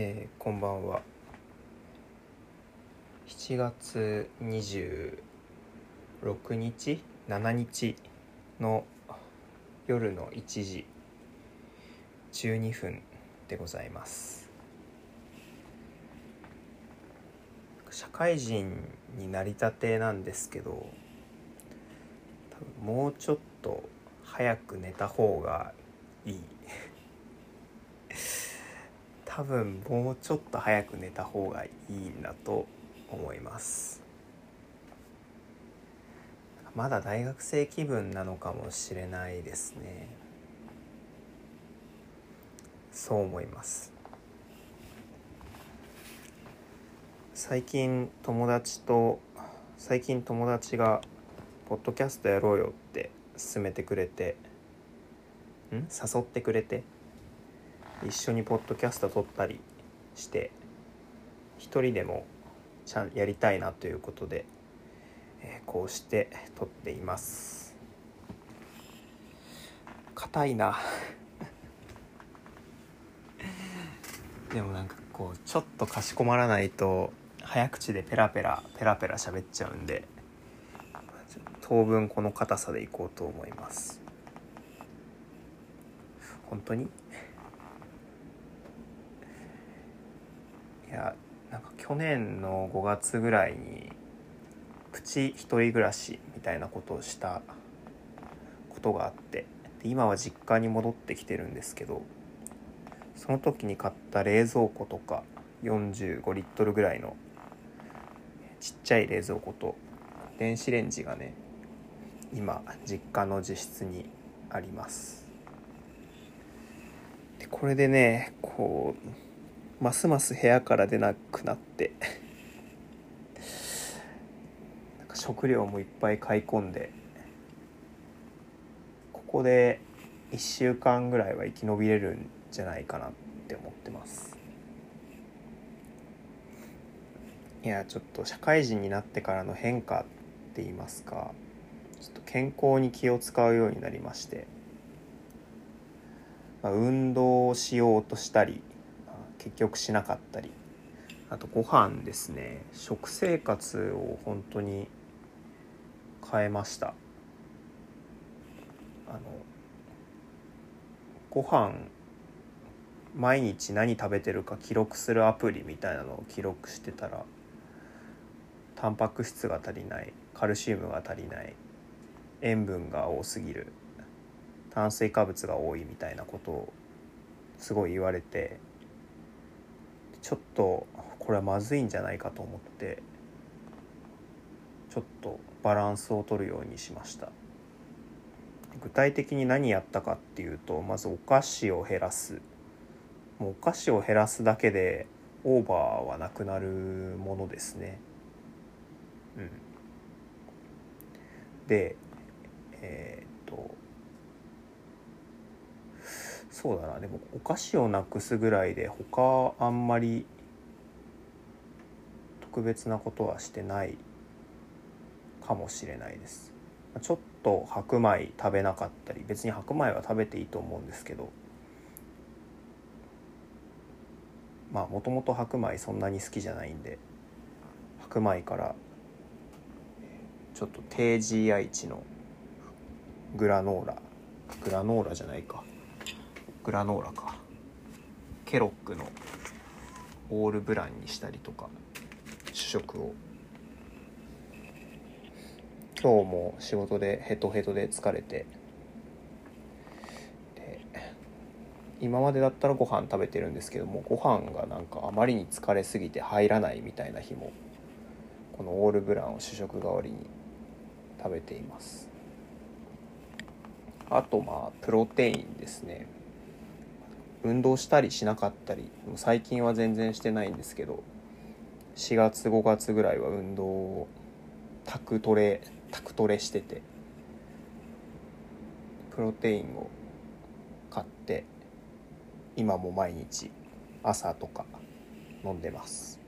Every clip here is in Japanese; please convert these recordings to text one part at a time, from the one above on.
えーこんばんは。7月26日？7日の夜の1時。12分でございます。社会人になりたてなんですけどもうちょっと早く寝た方がいい。多分もうちょっと早く寝た方がいいんだと思います。まだ大学生気分なのかもしれないですね。そう思います。最近友達と最近友達が「ポッドキャストやろうよ」って勧めてくれてん？誘ってくれて一緒にポッドキャスト撮ったりして一人でもちゃんやりたいなということで、えーこうして撮っています。硬いな。でもなんかこうちょっとかしこまらないと早口でペラペラペラペラ喋っちゃうんで当分この硬さでいこうと思います。本当にいやなんか去年の5月ぐらいにプチ一人暮らしみたいなことをしたことがあってで今は実家に戻ってきてるんですけどその時に買った冷蔵庫とか45リットルぐらいのちっちゃい冷蔵庫と電子レンジがね今実家の自室にあります。でこれでねこうますます部屋から出なくなって。なんか食料もいっぱい買い込んで。ここで1週間ぐらいは生き延びれるんじゃないかなって思ってます。いやちょっと社会人になってからの変化って言いますか。ちょっと健康に気を使うようになりまして、まあ、運動をしようとしたり、結局しなかったり。あとご飯ですね。食生活を本当に変えました。あのご飯毎日何食べてるか記録するアプリみたいなのを記録してたらタンパク質が足りないカルシウムが足りない塩分が多すぎる炭水化物が多いみたいなことをすごい言われてちょっとこれはまずいんじゃないかと思ってちょっとバランスを取るようにしました。具体的に何やったかっていうとまずお菓子を減らす。もうお菓子を減らすだけでオーバーはなくなるものですね。うん。でえーっとそうだな。でもお菓子をなくすぐらいで他あんまり特別なことはしてないかもしれないです。ちょっと白米食べなかったり別に白米は食べていいと思うんですけど。まあもともと白米そんなに好きじゃないんで白米からちょっと低 GI 値のグラノーラ。グラノーラじゃないか。グラノーラか。ケロックのオールブランにしたりとか主食を。今日も仕事でヘトヘトで疲れて。今までだったらご飯食べてるんですけどもご飯がなんかあまりに疲れすぎて入らないみたいな日もこのオールブランを主食代わりに食べています。あとまあプロテインですね。運動したりしなかったり最近は全然してないんですけど4月5月ぐらいは運動をタクトレタクトレしててプロテインを買って今も毎日朝とか飲んでます。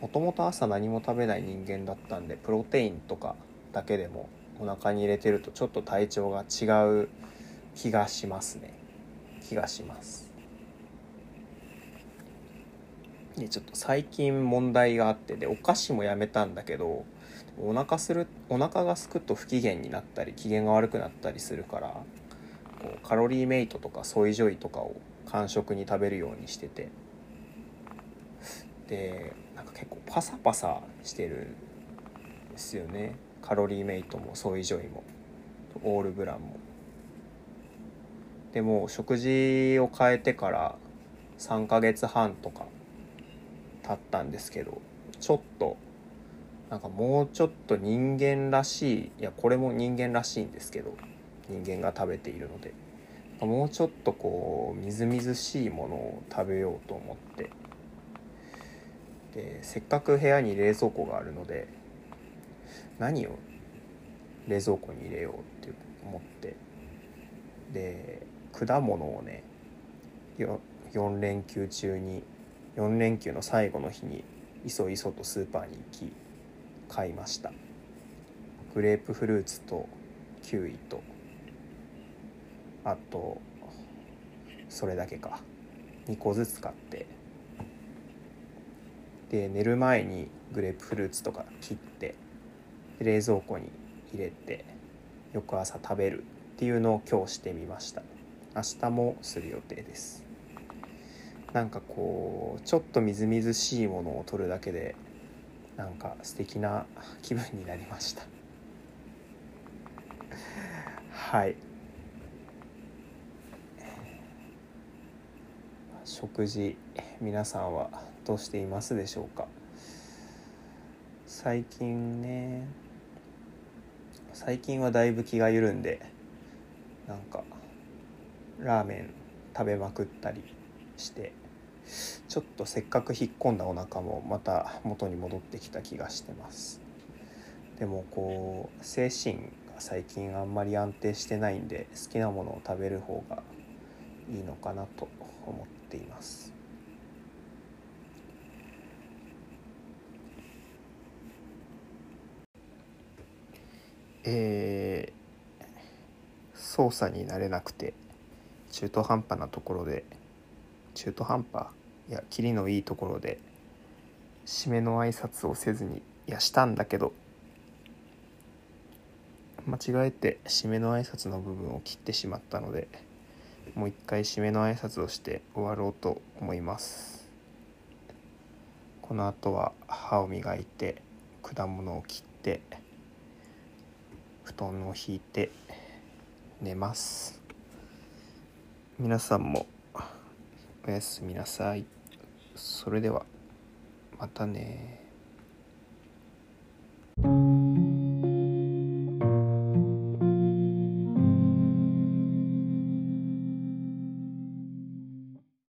もともと朝何も食べない人間だったんでプロテインとかだけでもお腹に入れてるとちょっと体調が違う気がしますね。気がします。でちょっと最近問題があってでお菓子もやめたんだけどお腹するお腹がすくと不機嫌になったり機嫌が悪くなったりするからこうカロリーメイトとかソイジョイとかを間食に食べるようにしてて。でなんか結構パサパサしてるんですよね。カロリーメイトもソイジョイも。オールブランも。でも食事を変えてから3ヶ月半とか経ったんですけどちょっとなんかもうちょっと人間らしいいやこれも人間らしいんですけど人間が食べているのでもうちょっとこうみずみずしいものを食べようと思ってでせっかく部屋に冷蔵庫があるので何を冷蔵庫に入れようって思ってで果物をね4連休中に4連休の最後の日にいそいそとスーパーに行き買いました。グレープフルーツとキウイとあとそれだけか。2個ずつ買って。で寝る前にグレープフルーツとか切って冷蔵庫に入れて翌朝食べるっていうのを今日してみました。明日もする予定です。なんかこうちょっとみずみずしいものを取るだけでなんか素敵な気分になりました。はい。食事皆さんはどうしていますでしょうか？最近ね最近はだいぶ気が緩んでなんかラーメン食べまくったりしてちょっとせっかく引っ込んだお腹もまた元に戻ってきた気がしてます。でもこう精神が最近あんまり安定してないんで好きなものを食べる方がいいのかなと思っています。えー、操作になれなくて中途半端なところで中途半端いやキリのいいところで締めの挨拶をせずにいやしたんだけど間違えて締めの挨拶の部分を切ってしまったのでもう一回締めの挨拶をして終わろうと思います。この後は歯を磨いて果物を切って布団を引いて寝ます。皆さんもおやすみなさい。それではまたね